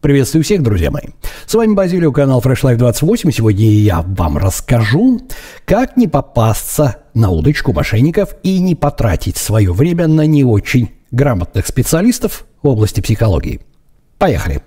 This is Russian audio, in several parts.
Приветствую всех, друзья мои. С вами Базилио, канал Fresh Life 28. Сегодня я вам расскажу, как не попасться на удочку мошенников и не потратить свое время на не очень грамотных специалистов в области психологии. Поехали!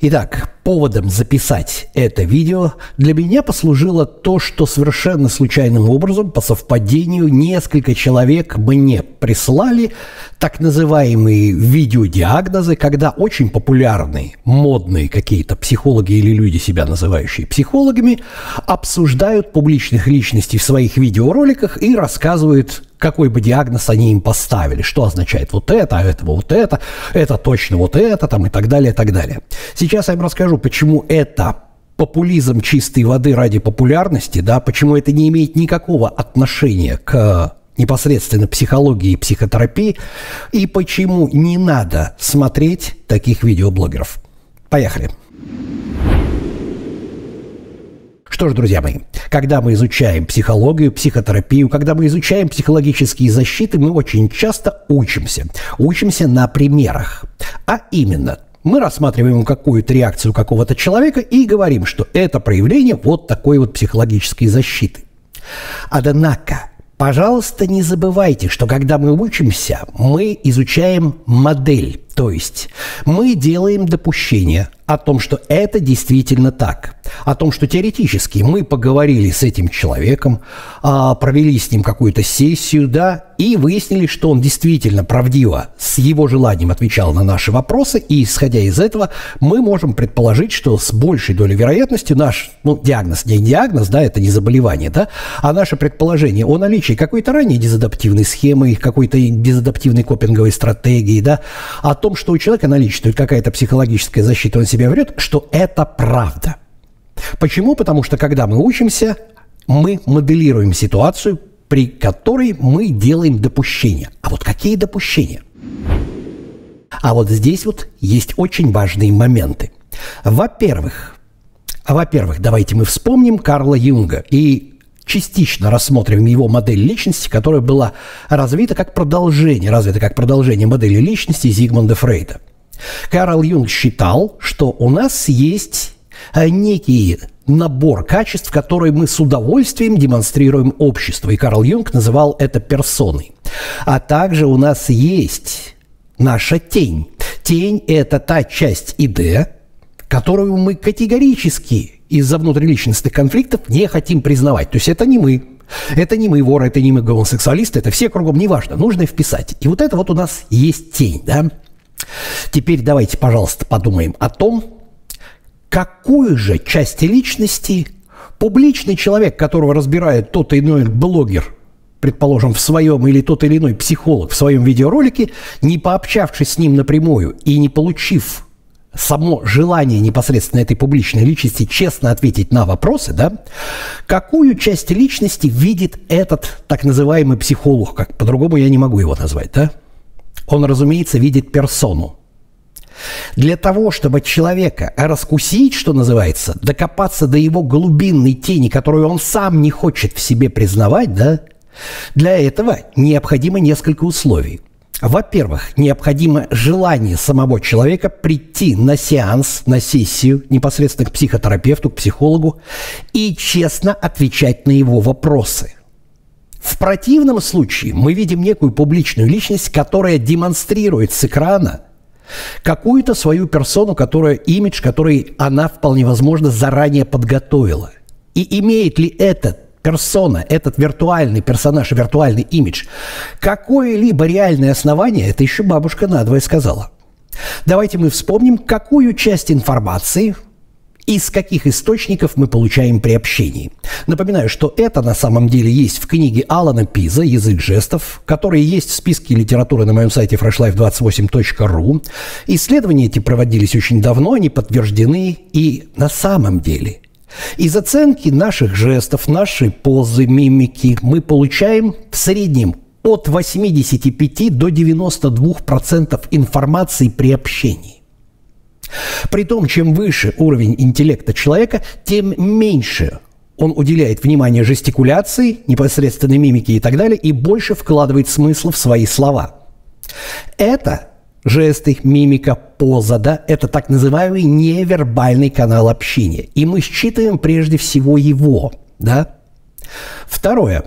Итак, поводом записать это видео для меня послужило то, что совершенно случайным образом, по совпадению, несколько человек мне прислали так называемые видеодиагнозы, когда очень популярные, модные какие-то психологи или люди, себя называющие психологами, обсуждают публичных личностей в своих видеороликах и рассказывают какой бы диагноз они им поставили, что означает вот это, а этого вот это, это точно вот это, там и так далее, и так далее. Сейчас я вам расскажу, почему это популизм чистой воды ради популярности, да, почему это не имеет никакого отношения к непосредственно психологии и психотерапии, и почему не надо смотреть таких видеоблогеров. Поехали. Что ж, друзья мои, когда мы изучаем психологию, психотерапию, когда мы изучаем психологические защиты, мы очень часто учимся. Учимся на примерах. А именно, мы рассматриваем какую-то реакцию какого-то человека и говорим, что это проявление вот такой вот психологической защиты. Однако, пожалуйста, не забывайте, что когда мы учимся, мы изучаем модель, то есть мы делаем допущение о том, что это действительно так – о том, что теоретически мы поговорили с этим человеком, а, провели с ним какую-то сессию, да, и выяснили, что он действительно правдиво с его желанием отвечал на наши вопросы, и исходя из этого мы можем предположить, что с большей долей вероятности наш, ну, диагноз не диагноз, да, это не заболевание, да, а наше предположение о наличии какой-то ранней дезадаптивной схемы, какой-то дезадаптивной копинговой стратегии, да, о том, что у человека наличествует какая-то психологическая защита, он себя врет, что это правда. Почему? Потому что когда мы учимся, мы моделируем ситуацию, при которой мы делаем допущения. А вот какие допущения? А вот здесь вот есть очень важные моменты. Во-первых, во-первых, давайте мы вспомним Карла Юнга и частично рассмотрим его модель личности, которая была развита как продолжение, развита как продолжение модели личности Зигмунда Фрейда. Карл Юнг считал, что у нас есть Э, некий набор качеств, которые мы с удовольствием демонстрируем обществу. И Карл Юнг называл это персоной. А также у нас есть наша тень. Тень – это та часть ИД, которую мы категорически из-за внутриличностных конфликтов не хотим признавать. То есть это не мы, это не мы воры, это не мы гомосексуалисты, это все кругом, неважно, нужно вписать. И вот это вот у нас есть тень, да? Теперь давайте, пожалуйста, подумаем о том, какую же часть личности публичный человек, которого разбирает тот или иной блогер, предположим, в своем или тот или иной психолог в своем видеоролике, не пообщавшись с ним напрямую и не получив само желание непосредственно этой публичной личности честно ответить на вопросы, да, какую часть личности видит этот так называемый психолог, как по-другому я не могу его назвать, да? Он, разумеется, видит персону – для того, чтобы человека раскусить, что называется, докопаться до его глубинной тени, которую он сам не хочет в себе признавать, да, для этого необходимо несколько условий. Во-первых, необходимо желание самого человека прийти на сеанс, на сессию непосредственно к психотерапевту, к психологу и честно отвечать на его вопросы. В противном случае мы видим некую публичную личность, которая демонстрирует с экрана – какую-то свою персону, которая имидж, который она вполне возможно заранее подготовила. И имеет ли этот персона, этот виртуальный персонаж, виртуальный имидж, какое-либо реальное основание, это еще бабушка надвое сказала. Давайте мы вспомним, какую часть информации из каких источников мы получаем при общении. Напоминаю, что это на самом деле есть в книге Алана Пиза «Язык жестов», которые есть в списке литературы на моем сайте freshlife28.ru. Исследования эти проводились очень давно, они подтверждены, и на самом деле из оценки наших жестов, нашей позы, мимики мы получаем в среднем от 85 до 92% информации при общении. При том, чем выше уровень интеллекта человека, тем меньше он уделяет внимание жестикуляции, непосредственной мимике и так далее, и больше вкладывает смысл в свои слова. Это жесты, мимика, поза, да, это так называемый невербальный канал общения. И мы считываем прежде всего его, да. Второе.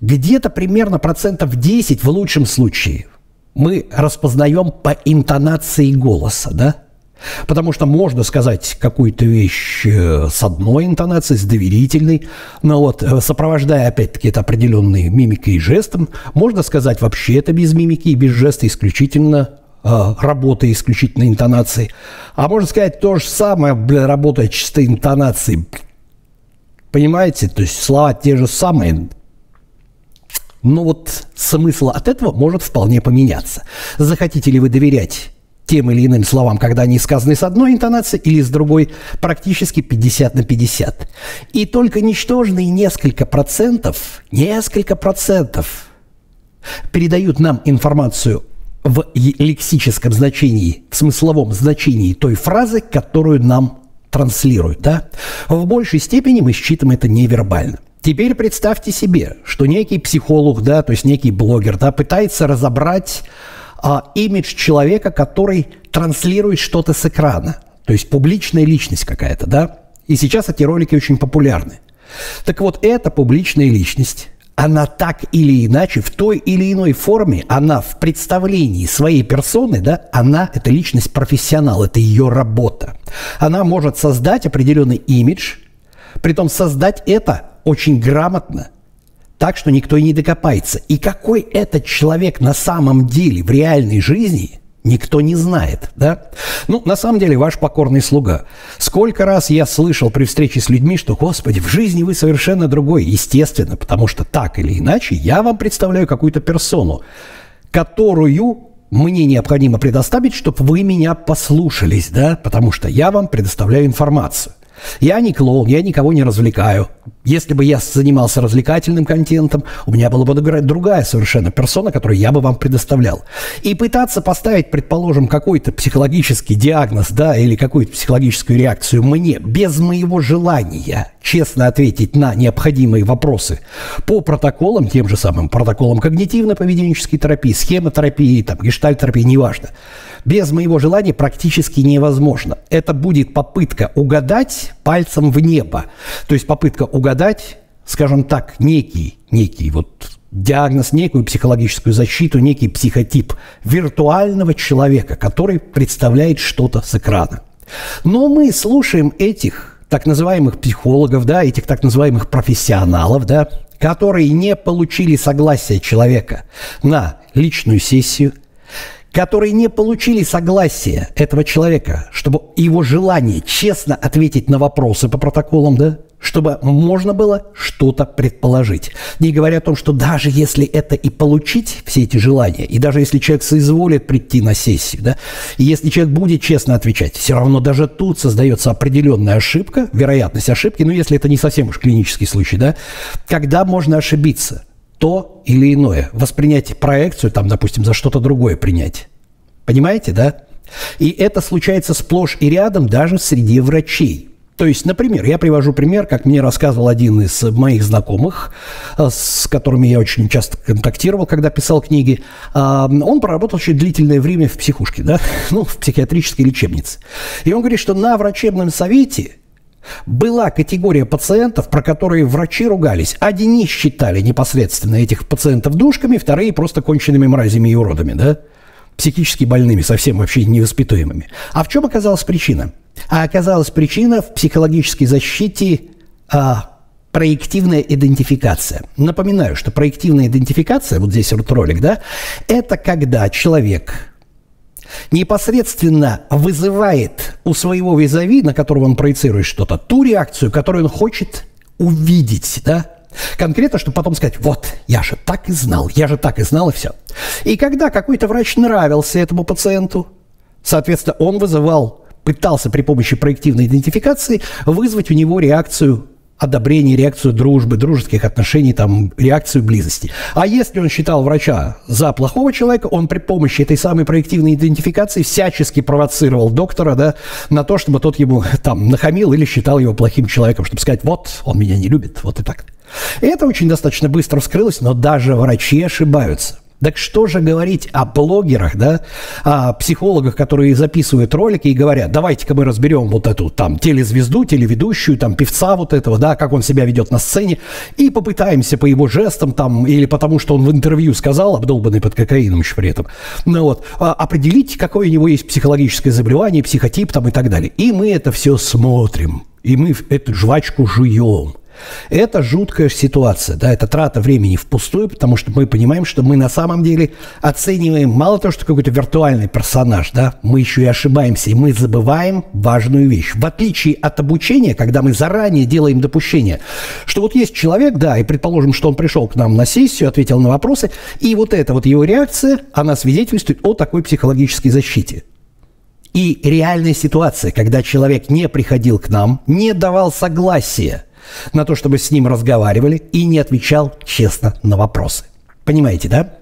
Где-то примерно процентов 10 в лучшем случае мы распознаем по интонации голоса, да. Потому что можно сказать какую-то вещь э, с одной интонацией, с доверительной, но вот э, сопровождая опять-таки это определенной мимикой и жестом, можно сказать вообще это без мимики и без жеста исключительно э, работая исключительно интонацией. А можно сказать то же самое, бля, работая чисто интонацией. Понимаете? То есть слова те же самые, но вот смысл от этого может вполне поменяться. Захотите ли вы доверять тем или иным словам, когда они сказаны с одной интонацией или с другой, практически 50 на 50. И только ничтожные несколько процентов, несколько процентов передают нам информацию в лексическом значении, в смысловом значении той фразы, которую нам транслируют. Да? В большей степени мы считаем это невербально. Теперь представьте себе, что некий психолог, да, то есть некий блогер, да, пытается разобрать а, имидж человека, который транслирует что-то с экрана. То есть публичная личность какая-то, да? И сейчас эти ролики очень популярны. Так вот, эта публичная личность, она так или иначе, в той или иной форме, она в представлении своей персоны, да, она, это личность профессионал, это ее работа. Она может создать определенный имидж, притом создать это очень грамотно, так, что никто и не докопается. И какой этот человек на самом деле в реальной жизни, никто не знает, да? Ну, на самом деле, ваш покорный слуга. Сколько раз я слышал при встрече с людьми, что, господи, в жизни вы совершенно другой. Естественно, потому что так или иначе я вам представляю какую-то персону, которую мне необходимо предоставить, чтобы вы меня послушались, да, потому что я вам предоставляю информацию. Я не клоун, я никого не развлекаю. Если бы я занимался развлекательным контентом, у меня была бы другая совершенно персона, которую я бы вам предоставлял. И пытаться поставить, предположим, какой-то психологический диагноз, да, или какую-то психологическую реакцию мне без моего желания честно ответить на необходимые вопросы по протоколам, тем же самым протоколам когнитивно-поведенческой терапии, схемотерапии, там, гештальтерапии, неважно – без моего желания практически невозможно. Это будет попытка угадать пальцем в небо. То есть попытка угадать, скажем так, некий, некий вот диагноз, некую психологическую защиту, некий психотип виртуального человека, который представляет что-то с экрана. Но мы слушаем этих так называемых психологов, да, этих так называемых профессионалов, да, которые не получили согласия человека на личную сессию, которые не получили согласия этого человека, чтобы его желание честно ответить на вопросы по протоколам, да, чтобы можно было что-то предположить. Не говоря о том, что даже если это и получить, все эти желания, и даже если человек соизволит прийти на сессию, да, и если человек будет честно отвечать, все равно даже тут создается определенная ошибка, вероятность ошибки, ну, если это не совсем уж клинический случай, да, когда можно ошибиться – то или иное, воспринять проекцию, там, допустим, за что-то другое принять. Понимаете, да? И это случается сплошь и рядом даже среди врачей. То есть, например, я привожу пример, как мне рассказывал один из моих знакомых, э, с которыми я очень часто контактировал, когда писал книги. А, он проработал очень длительное время в психушке, да, ну, в психиатрической лечебнице. И он говорит, что на врачебном совете была категория пациентов, про которые врачи ругались. Одни считали непосредственно этих пациентов душками, вторые просто конченными мразями и уродами, да? Психически больными, совсем вообще невоспитуемыми. А в чем оказалась причина? А оказалась причина в психологической защите а, проективная идентификация. Напоминаю, что проективная идентификация, вот здесь вот ролик, да, это когда человек непосредственно вызывает у своего визави, на которого он проецирует что-то, ту реакцию, которую он хочет увидеть, да, Конкретно, чтобы потом сказать, вот, я же так и знал, я же так и знал, и все. И когда какой-то врач нравился этому пациенту, соответственно, он вызывал, пытался при помощи проективной идентификации вызвать у него реакцию одобрение, реакцию дружбы, дружеских отношений, там, реакцию близости. А если он считал врача за плохого человека, он при помощи этой самой проективной идентификации всячески провоцировал доктора, да, на то, чтобы тот ему там нахамил или считал его плохим человеком, чтобы сказать, вот, он меня не любит, вот и так. И это очень достаточно быстро вскрылось, но даже врачи ошибаются. Так что же говорить о блогерах, да, о психологах, которые записывают ролики и говорят, давайте-ка мы разберем вот эту там телезвезду, телеведущую, там певца вот этого, да, как он себя ведет на сцене, и попытаемся по его жестам там, или потому что он в интервью сказал, обдолбанный под кокаином еще при этом, ну вот, а, определить, какое у него есть психологическое заболевание, психотип там и так далее. И мы это все смотрим, и мы эту жвачку жуем. Это жуткая ситуация, да, это трата времени впустую, потому что мы понимаем, что мы на самом деле оцениваем мало того, что какой-то виртуальный персонаж, да, мы еще и ошибаемся, и мы забываем важную вещь. В отличие от обучения, когда мы заранее делаем допущение, что вот есть человек, да, и предположим, что он пришел к нам на сессию, ответил на вопросы, и вот эта вот его реакция, она свидетельствует о такой психологической защите. И реальная ситуация, когда человек не приходил к нам, не давал согласия – на то, чтобы с ним разговаривали и не отвечал честно на вопросы. Понимаете, да?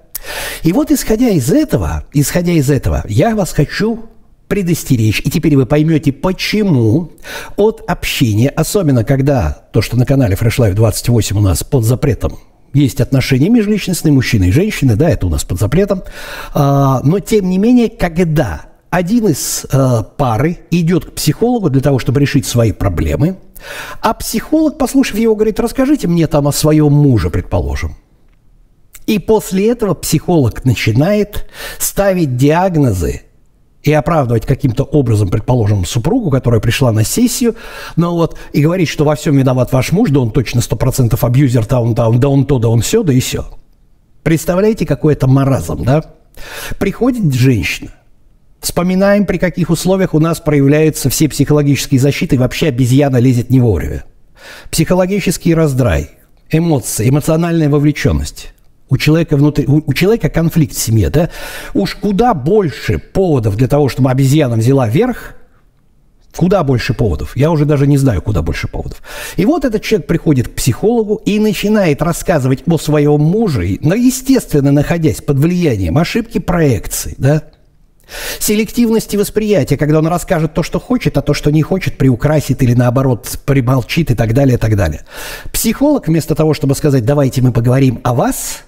И вот исходя из этого, исходя из этого, я вас хочу предостеречь, и теперь вы поймете, почему от общения, особенно когда то, что на канале Fresh Life 28 у нас под запретом, есть отношения межличностные, мужчины и женщины, да, это у нас под запретом, а, но тем не менее, когда один из э, пары идет к психологу для того, чтобы решить свои проблемы, а психолог, послушав его, говорит, расскажите мне там о своем муже, предположим. И после этого психолог начинает ставить диагнозы и оправдывать каким-то образом, предположим, супругу, которая пришла на сессию, ну вот, и говорить, что во всем виноват ваш муж, да он точно 100% абьюзер, да он, да он, да он то, да он все, да и все. Представляете, какой это маразм, да? Приходит женщина, Вспоминаем, при каких условиях у нас проявляются все психологические защиты, и вообще обезьяна лезет не вовремя. Психологический раздрай, эмоции, эмоциональная вовлеченность. У человека, внутри, у, у человека конфликт в семье, да? Уж куда больше поводов для того, чтобы обезьяна взяла верх, Куда больше поводов? Я уже даже не знаю, куда больше поводов. И вот этот человек приходит к психологу и начинает рассказывать о своем муже, но, естественно, находясь под влиянием ошибки проекции, да, Селективности восприятия, когда он расскажет то, что хочет, а то, что не хочет, приукрасит или наоборот примолчит и так далее, и так далее. Психолог вместо того, чтобы сказать, давайте мы поговорим о вас,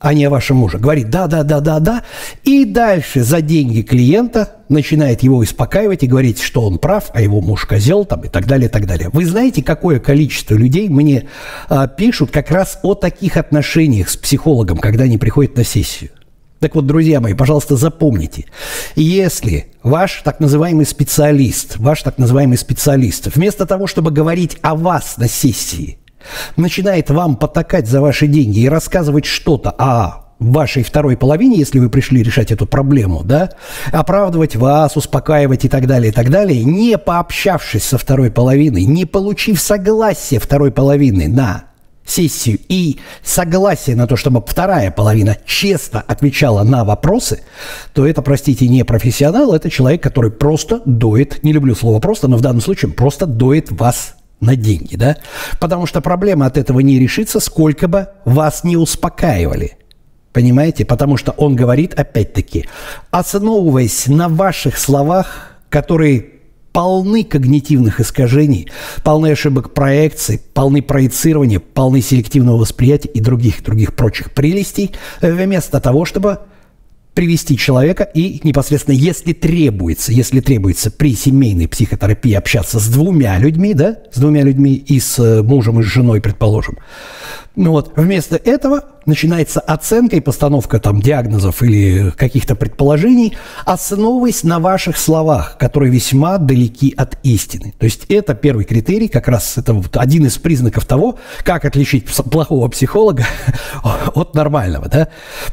а не о вашем муже, говорит да, да, да, да, да, и дальше за деньги клиента начинает его успокаивать и говорить, что он прав, а его муж козел там и так далее, и так далее. Вы знаете, какое количество людей мне а, пишут как раз о таких отношениях с психологом, когда они приходят на сессию? Так вот, друзья мои, пожалуйста, запомните, если ваш так называемый специалист, ваш так называемый специалист, вместо того, чтобы говорить о вас на сессии, начинает вам потакать за ваши деньги и рассказывать что-то о вашей второй половине, если вы пришли решать эту проблему, да, оправдывать вас, успокаивать и так далее, и так далее, не пообщавшись со второй половиной, не получив согласия второй половины на сессию и согласие на то, чтобы вторая половина честно отвечала на вопросы, то это, простите, не профессионал, это человек, который просто доит, не люблю слово просто, но в данном случае просто доит вас на деньги, да? Потому что проблема от этого не решится, сколько бы вас не успокаивали. Понимаете? Потому что он говорит, опять-таки, основываясь на ваших словах, которые полны когнитивных искажений, полны ошибок проекций, полны проецирования, полны селективного восприятия и других, других прочих прелестей, вместо того, чтобы привести человека и непосредственно, если требуется, если требуется при семейной психотерапии общаться с двумя людьми, да, с двумя людьми и с э, мужем и с женой, предположим, ну вот, вместо этого начинается оценка и постановка там диагнозов или каких-то предположений, основываясь на ваших словах, которые весьма далеки от истины. То есть это первый критерий, как раз это вот один из признаков того, как отличить плохого психолога от нормального, да?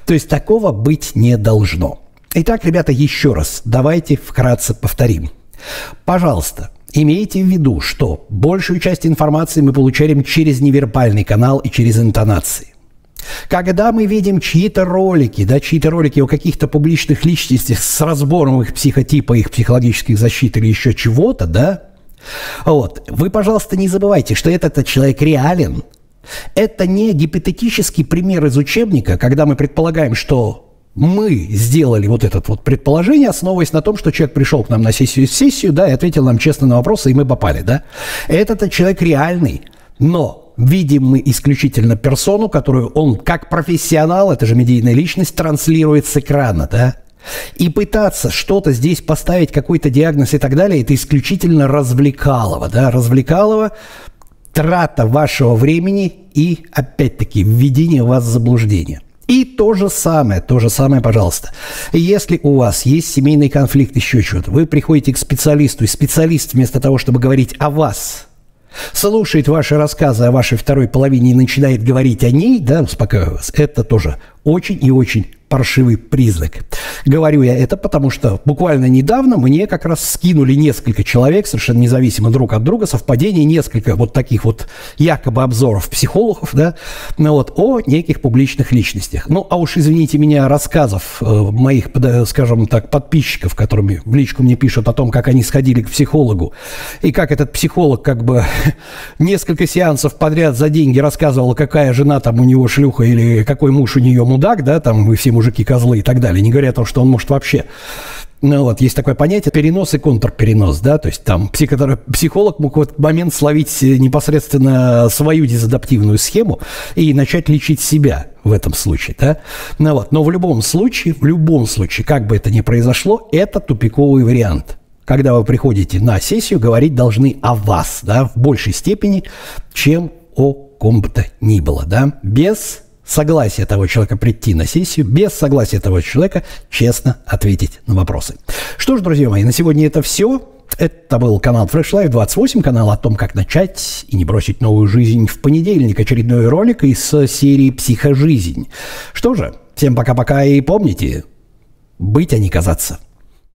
То есть такого быть не должно. Итак, ребята, еще раз давайте вкратце повторим. Пожалуйста, Имейте в виду, что большую часть информации мы получаем через невербальный канал и через интонации. Когда мы видим чьи-то ролики, да, чьи-то ролики о каких-то публичных личностях с разбором их психотипа, их психологических защит или еще чего-то, да, Вот. Вы, пожалуйста, не забывайте, что этот, человек реален. Это не гипотетический пример из учебника, когда мы предполагаем, что мы сделали вот это вот предположение, основываясь на том, что человек пришел к нам на сессию, сессию, да, и ответил нам честно на вопросы, и мы попали, да. Этот человек реальный, но видим мы исключительно персону, которую он как профессионал, это же медийная личность, транслирует с экрана, да. И пытаться что-то здесь поставить, какой-то диагноз и так далее, это исключительно развлекалово, да, развлекалово, трата вашего времени и, опять-таки, введение вас в заблуждение. И то же самое, то же самое, пожалуйста. Если у вас есть семейный конфликт, еще что-то, вы приходите к специалисту, и специалист вместо того, чтобы говорить о вас, слушает ваши рассказы о вашей второй половине и начинает говорить о ней, да, успокаиваю вас, это тоже очень и очень паршивый признак. Говорю я это, потому что буквально недавно мне как раз скинули несколько человек, совершенно независимо друг от друга, совпадение, несколько вот таких вот якобы обзоров психологов, да, ну вот, о неких публичных личностях. Ну, а уж извините меня, рассказов э, моих, скажем так, подписчиков, которыми в личку мне пишут о том, как они сходили к психологу, и как этот психолог как бы несколько сеансов подряд за деньги рассказывал, какая жена там у него шлюха или какой муж у нее мудак, да, там мы все мужики козлы и так далее, не говоря о том, что он может вообще ну вот, есть такое понятие перенос и контрперенос, да, то есть там психолог мог в этот момент словить непосредственно свою дезадаптивную схему и начать лечить себя в этом случае, да. Ну вот, но в любом случае, в любом случае, как бы это ни произошло, это тупиковый вариант. Когда вы приходите на сессию, говорить должны о вас, да, в большей степени, чем о ком бы то ни было, да, без согласия того человека прийти на сессию, без согласия того человека честно ответить на вопросы. Что ж, друзья мои, на сегодня это все. Это был канал Fresh Life 28, канал о том, как начать и не бросить новую жизнь в понедельник. Очередной ролик из серии «Психожизнь». Что же, всем пока-пока и помните, быть, а не казаться.